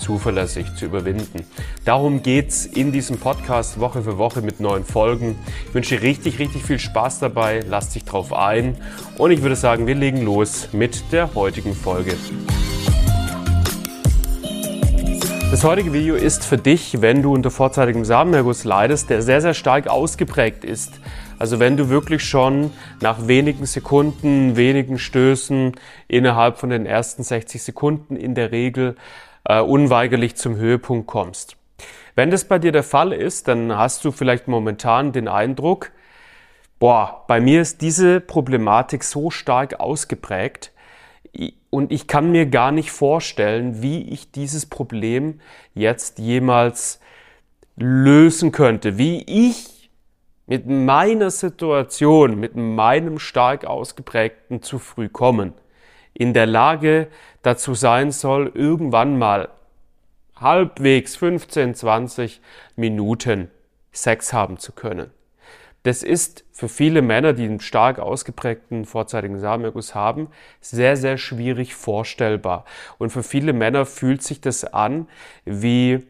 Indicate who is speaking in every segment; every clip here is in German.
Speaker 1: zuverlässig zu überwinden. Darum geht's in diesem Podcast Woche für Woche mit neuen Folgen. Ich wünsche dir richtig, richtig viel Spaß dabei. Lass dich drauf ein. Und ich würde sagen, wir legen los mit der heutigen Folge. Das heutige Video ist für dich, wenn du unter vorzeitigem Samenerguss leidest, der sehr, sehr stark ausgeprägt ist. Also wenn du wirklich schon nach wenigen Sekunden, wenigen Stößen innerhalb von den ersten 60 Sekunden in der Regel äh, unweigerlich zum Höhepunkt kommst. Wenn das bei dir der Fall ist, dann hast du vielleicht momentan den Eindruck, boah, bei mir ist diese Problematik so stark ausgeprägt und ich kann mir gar nicht vorstellen, wie ich dieses Problem jetzt jemals lösen könnte, wie ich mit meiner Situation, mit meinem stark ausgeprägten zu früh kommen, in der Lage dazu sein soll, irgendwann mal halbwegs 15, 20 Minuten Sex haben zu können. Das ist für viele Männer, die einen stark ausgeprägten vorzeitigen Samenerguss haben, sehr, sehr schwierig vorstellbar. Und für viele Männer fühlt sich das an, wie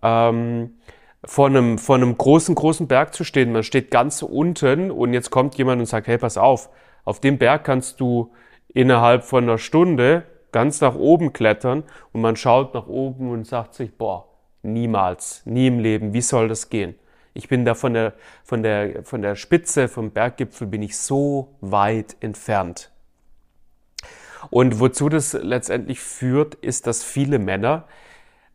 Speaker 1: ähm, vor einem, vor einem großen, großen Berg zu stehen. Man steht ganz unten und jetzt kommt jemand und sagt, hey, pass auf, auf dem Berg kannst du innerhalb von einer Stunde ganz nach oben klettern und man schaut nach oben und sagt sich, boah, niemals, nie im Leben, wie soll das gehen? Ich bin da von der, von der, von der Spitze, vom Berggipfel bin ich so weit entfernt. Und wozu das letztendlich führt, ist, dass viele Männer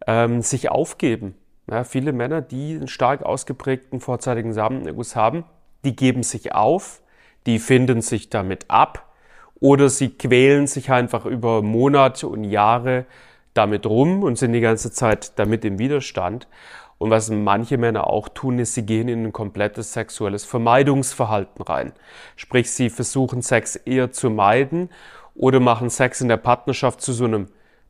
Speaker 1: ähm, sich aufgeben. Ja, viele Männer, die einen stark ausgeprägten vorzeitigen Samenerguss haben, die geben sich auf, die finden sich damit ab, oder sie quälen sich einfach über Monate und Jahre damit rum und sind die ganze Zeit damit im Widerstand. Und was manche Männer auch tun, ist, sie gehen in ein komplettes sexuelles Vermeidungsverhalten rein. Sprich, sie versuchen Sex eher zu meiden oder machen Sex in der Partnerschaft zu so einem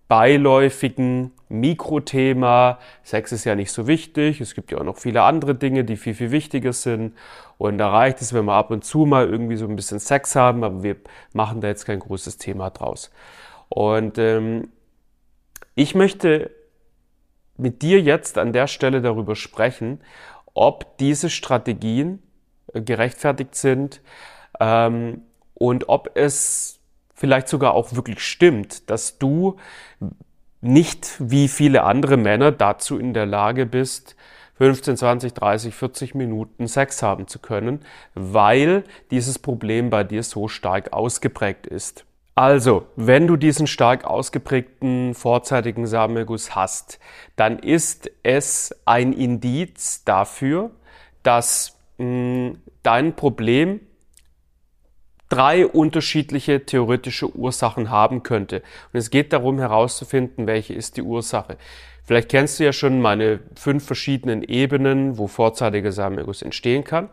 Speaker 1: beiläufigen Mikrothema. Sex ist ja nicht so wichtig. Es gibt ja auch noch viele andere Dinge, die viel, viel wichtiger sind. Und da reicht es, wenn wir ab und zu mal irgendwie so ein bisschen Sex haben, aber wir machen da jetzt kein großes Thema draus. Und ähm, ich möchte mit dir jetzt an der Stelle darüber sprechen, ob diese Strategien äh, gerechtfertigt sind ähm, und ob es vielleicht sogar auch wirklich stimmt, dass du nicht wie viele andere Männer dazu in der Lage bist, 15, 20, 30, 40 Minuten Sex haben zu können, weil dieses Problem bei dir so stark ausgeprägt ist. Also, wenn du diesen stark ausgeprägten vorzeitigen Samenerguss hast, dann ist es ein Indiz dafür, dass mh, hm, dein Problem drei unterschiedliche theoretische Ursachen haben könnte. Und es geht darum herauszufinden, welche ist die Ursache. Vielleicht kennst du ja schon meine fünf verschiedenen Ebenen, wo vorzeitiger Samenerguss entstehen kann.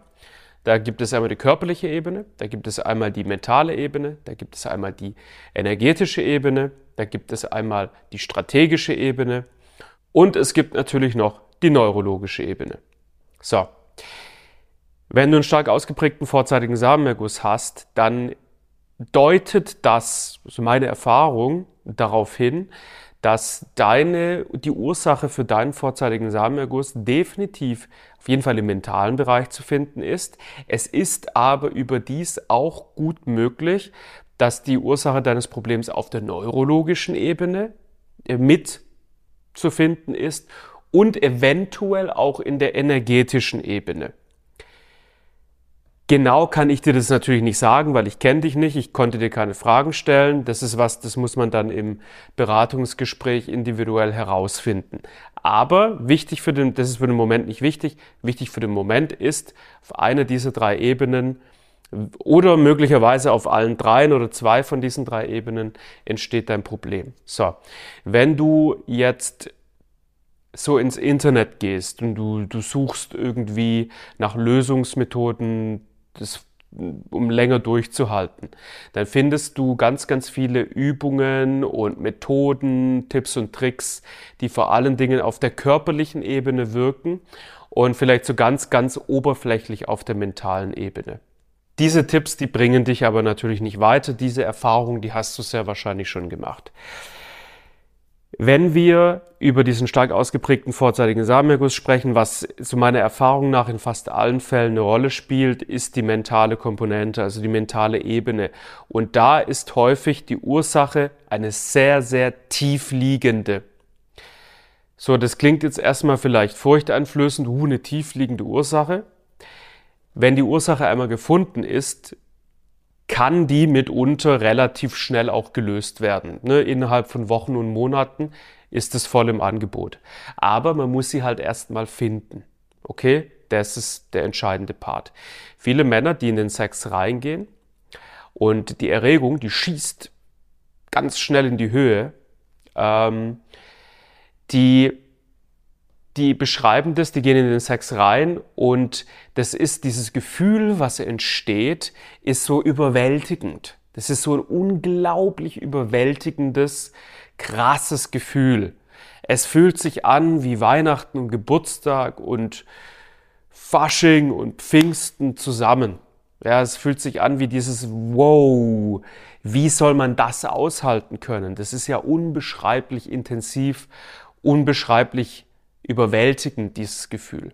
Speaker 1: Da gibt es einmal die körperliche Ebene, da gibt es einmal die mentale Ebene, da gibt es einmal die energetische Ebene, da gibt es einmal die strategische Ebene und es gibt natürlich noch die neurologische Ebene. So, wenn du einen stark ausgeprägten vorzeitigen Samenerguss hast, dann deutet das, so meine Erfahrung, darauf hin, dass deine, die Ursache für deinen vorzeitigen Samenerguss definitiv auf jeden Fall im mentalen Bereich zu finden ist. Es ist aber überdies auch gut möglich, dass die Ursache deines Problems auf der neurologischen Ebene äh, mit zu finden ist und eventuell auch in der energetischen Ebene. Genau kann ich dir das natürlich nicht sagen, weil ich kenne dich nicht, ich konnte dir keine Fragen stellen. Das ist was, das muss man dann im Beratungsgespräch individuell herausfinden. Aber wichtig für den, das ist für den Moment nicht wichtig, wichtig für den Moment ist, auf einer dieser drei Ebenen oder möglicherweise auf allen dreien oder zwei von diesen drei Ebenen entsteht dein Problem. So, wenn du jetzt so ins Internet gehst und du, du suchst irgendwie nach Lösungsmethoden, das, um länger durchzuhalten, dann findest du ganz, ganz viele Übungen und Methoden, Tipps und Tricks, die vor allen Dingen auf der körperlichen Ebene wirken und vielleicht so ganz, ganz oberflächlich auf der mentalen Ebene. Diese Tipps, die bringen dich aber natürlich nicht weiter. Diese Erfahrung, die hast du sehr wahrscheinlich schon gemacht. Wenn wir über diesen stark ausgeprägten vorzeitigen Samenerguss sprechen, was zu meiner Erfahrung nach in fast allen Fällen eine Rolle spielt, ist die mentale Komponente, also die mentale Ebene. Und da ist häufig die Ursache eine sehr, sehr tief liegende. So, das klingt jetzt erstmal vielleicht furchteinflößend, uh, eine tief liegende Ursache. Wenn die Ursache einmal gefunden ist, kann die mitunter relativ schnell auch gelöst werden. Ne? Innerhalb von Wochen und Monaten ist es voll im Angebot. Aber man muss sie halt erstmal finden. Okay? Das ist der entscheidende Part. Viele Männer, die in den Sex reingehen und die Erregung, die schießt ganz schnell in die Höhe, ähm, die die beschreiben das, die gehen in den Sex rein und das ist dieses Gefühl, was entsteht, ist so überwältigend. Das ist so ein unglaublich überwältigendes, krasses Gefühl. Es fühlt sich an wie Weihnachten und Geburtstag und Fasching und Pfingsten zusammen. Ja, es fühlt sich an wie dieses Wow. Wie soll man das aushalten können? Das ist ja unbeschreiblich intensiv, unbeschreiblich überwältigend, dieses Gefühl.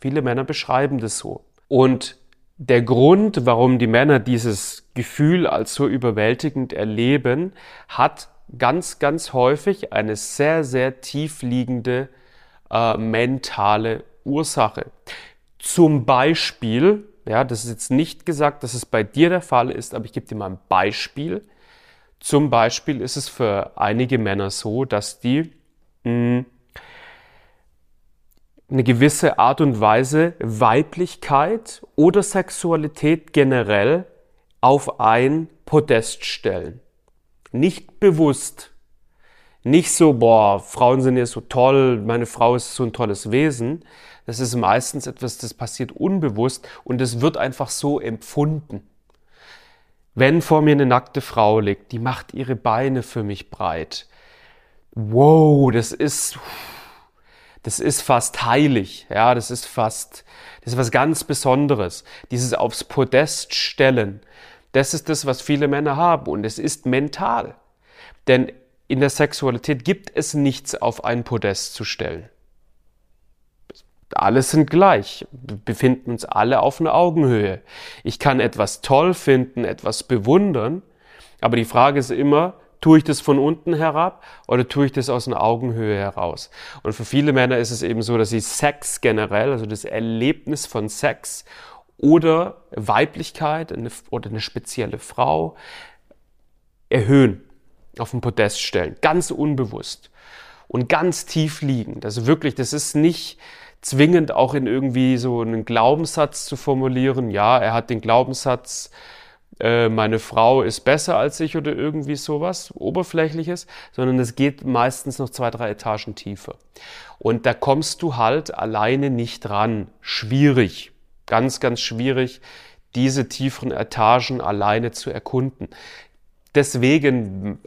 Speaker 1: Viele Männer beschreiben das so. Und der Grund, warum die Männer dieses Gefühl als so überwältigend erleben, hat ganz, ganz häufig eine sehr, sehr tief liegende äh, mentale Ursache. Zum Beispiel, ja, das ist jetzt nicht gesagt, dass es bei dir der Fall ist, aber ich gebe dir mal ein Beispiel. Zum Beispiel ist es für einige Männer so, dass die mh, hm, eine gewisse Art und Weise Weiblichkeit oder Sexualität generell auf ein Podest stellen. Nicht bewusst. Nicht so, boah, Frauen sind ja so toll, meine Frau ist so ein tolles Wesen. Das ist meistens etwas, das passiert unbewusst und es wird einfach so empfunden. Wenn vor mir eine nackte Frau liegt, die macht ihre Beine für mich breit. Wow, das ist, das ist fast heilig, ja, das ist fast, das ist was ganz Besonderes. Dieses aufs Podest stellen, das ist das, was viele Männer haben und es ist mental. Denn in der Sexualität gibt es nichts auf ein Podest zu stellen. Alle sind gleich, befinden uns alle auf einer Augenhöhe. Ich kann etwas toll finden, etwas bewundern, aber die Frage ist immer, Tue ich das von unten herab oder tue ich das aus einer Augenhöhe heraus? Und für viele Männer ist es eben so, dass sie Sex generell, also das Erlebnis von Sex oder Weiblichkeit oder eine spezielle Frau erhöhen, auf den Podest stellen, ganz unbewusst und ganz tief liegend. Also wirklich, das ist nicht zwingend auch in irgendwie so einen Glaubenssatz zu formulieren. Ja, er hat den Glaubenssatz, äh, meine Frau ist besser als ich oder irgendwie sowas Oberflächliches, sondern es geht meistens noch zwei, drei Etagen tiefer. Und da kommst du halt alleine nicht ran. Schwierig. Ganz, ganz schwierig, diese tieferen Etagen alleine zu erkunden. Deswegen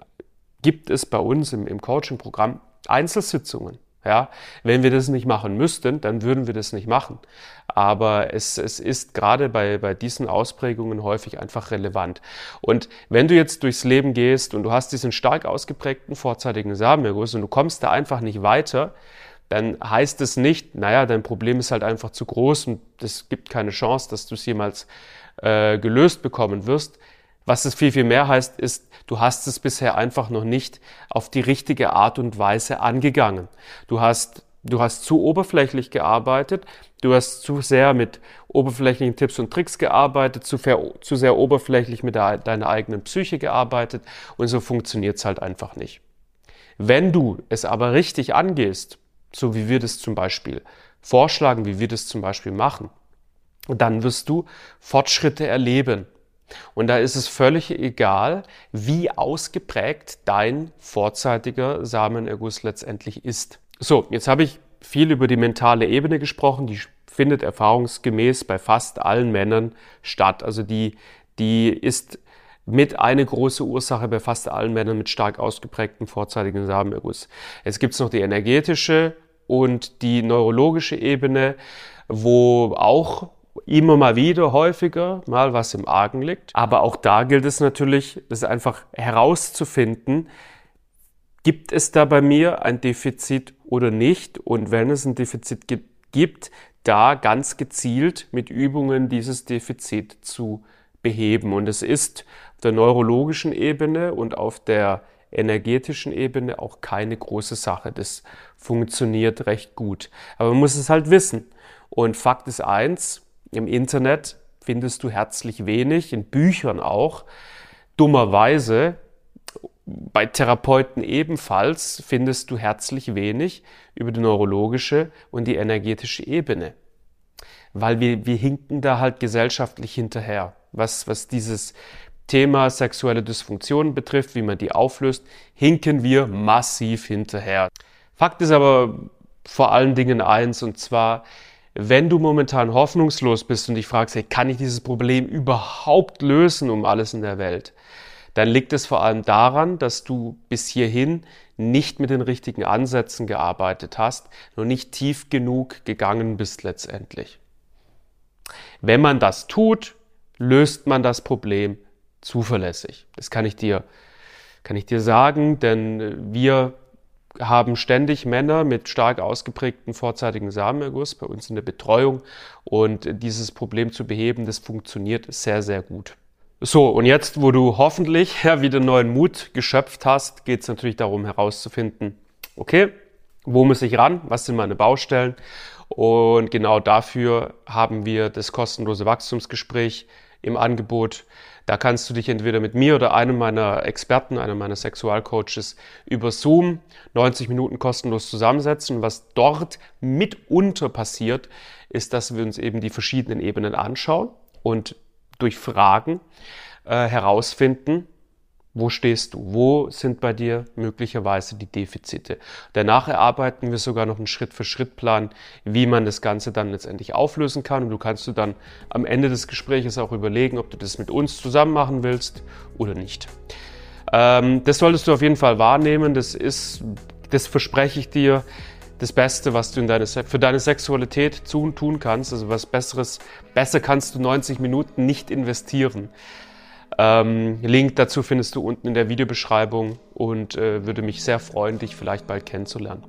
Speaker 1: gibt es bei uns im, im Coaching-Programm Einzelsitzungen. Ja, wenn wir das nicht machen müssten, dann würden wir das nicht machen. Aber es, es ist gerade bei, bei diesen Ausprägungen häufig einfach relevant. Und wenn du jetzt durchs Leben gehst und du hast diesen stark ausgeprägten vorzeitigen Samenerguss und du kommst da einfach nicht weiter, dann heißt es nicht, naja, dein Problem ist halt einfach zu groß und es gibt keine Chance, dass du es jemals äh, gelöst bekommen wirst. Was es viel, viel mehr heißt, ist, du hast es bisher einfach noch nicht auf die richtige Art und Weise angegangen. Du hast, du hast zu oberflächlich gearbeitet, du hast zu sehr mit oberflächlichen Tipps und Tricks gearbeitet, zu, zu sehr oberflächlich mit der, deiner eigenen Psyche gearbeitet und so funktioniert es halt einfach nicht. Wenn du es aber richtig angehst, so wie wir das zum Beispiel vorschlagen, wie wir das zum Beispiel machen, dann wirst du Fortschritte erleben. Und da ist es völlig egal, wie ausgeprägt dein vorzeitiger Samenerguss letztendlich ist. So, jetzt habe ich viel über die mentale Ebene gesprochen, die findet erfahrungsgemäß bei fast allen Männern statt. Also die, die ist mit eine große Ursache bei fast allen Männern mit stark ausgeprägtem vorzeitigen Samenerguss. Jetzt gibt es noch die energetische und die neurologische Ebene, wo auch immer mal wieder häufiger mal was im Argen liegt. Aber auch da gilt es natürlich, das einfach herauszufinden, gibt es da bei mir ein Defizit oder nicht? Und wenn es ein Defizit gibt, da ganz gezielt mit Übungen dieses Defizit zu beheben. Und es ist auf der neurologischen Ebene und auf der energetischen Ebene auch keine große Sache. Das funktioniert recht gut. Aber man muss es halt wissen. Und Fakt ist eins, im Internet findest du herzlich wenig, in Büchern auch. Dummerweise, bei Therapeuten ebenfalls, findest du herzlich wenig über die neurologische und die energetische Ebene. Weil wir, wir hinken da halt gesellschaftlich hinterher. Was, was dieses Thema sexuelle Dysfunktion betrifft, wie man die auflöst, hinken wir massiv hinterher. Fakt ist aber vor allen Dingen eins, und zwar, wenn du momentan hoffnungslos bist und dich fragst, hey, kann ich dieses Problem überhaupt lösen um alles in der Welt, dann liegt es vor allem daran, dass du bis hierhin nicht mit den richtigen Ansätzen gearbeitet hast, noch nicht tief genug gegangen bist letztendlich. Wenn man das tut, löst man das Problem zuverlässig. Das kann ich dir, kann ich dir sagen, denn wir haben ständig Männer mit stark ausgeprägten vorzeitigen Samenerguss bei uns in der Betreuung und dieses Problem zu beheben, das funktioniert sehr, sehr gut. So, und jetzt, wo du hoffentlich ja, wieder neuen Mut geschöpft hast, geht es natürlich darum herauszufinden, okay, wo muss ich ran, was sind meine Baustellen und genau dafür haben wir das kostenlose Wachstumsgespräch im Angebot. Da kannst du dich entweder mit mir oder einem meiner Experten, einem meiner Sexualcoaches über Zoom 90 Minuten kostenlos zusammensetzen. Was dort mitunter passiert, ist, dass wir uns eben die verschiedenen Ebenen anschauen und durch Fragen äh, herausfinden, wo stehst du? Wo sind bei dir möglicherweise die Defizite? Danach erarbeiten wir sogar noch einen Schritt-für-Schritt-Plan, wie man das Ganze dann letztendlich auflösen kann. Und du kannst du dann am Ende des Gesprächs auch überlegen, ob du das mit uns zusammen machen willst oder nicht. Ähm, das solltest du auf jeden Fall wahrnehmen. Das ist, das verspreche ich dir, das Beste, was du in deine, für deine Sexualität tun kannst. Also was Besseres, besser kannst du 90 Minuten nicht investieren. Ähm, Link dazu findest du unten in der Videobeschreibung und äh, würde mich sehr freuen, dich vielleicht bald kennenzulernen.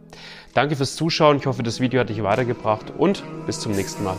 Speaker 1: Danke fürs Zuschauen. Ich hoffe, das Video hat dich weitergebracht und bis zum nächsten Mal.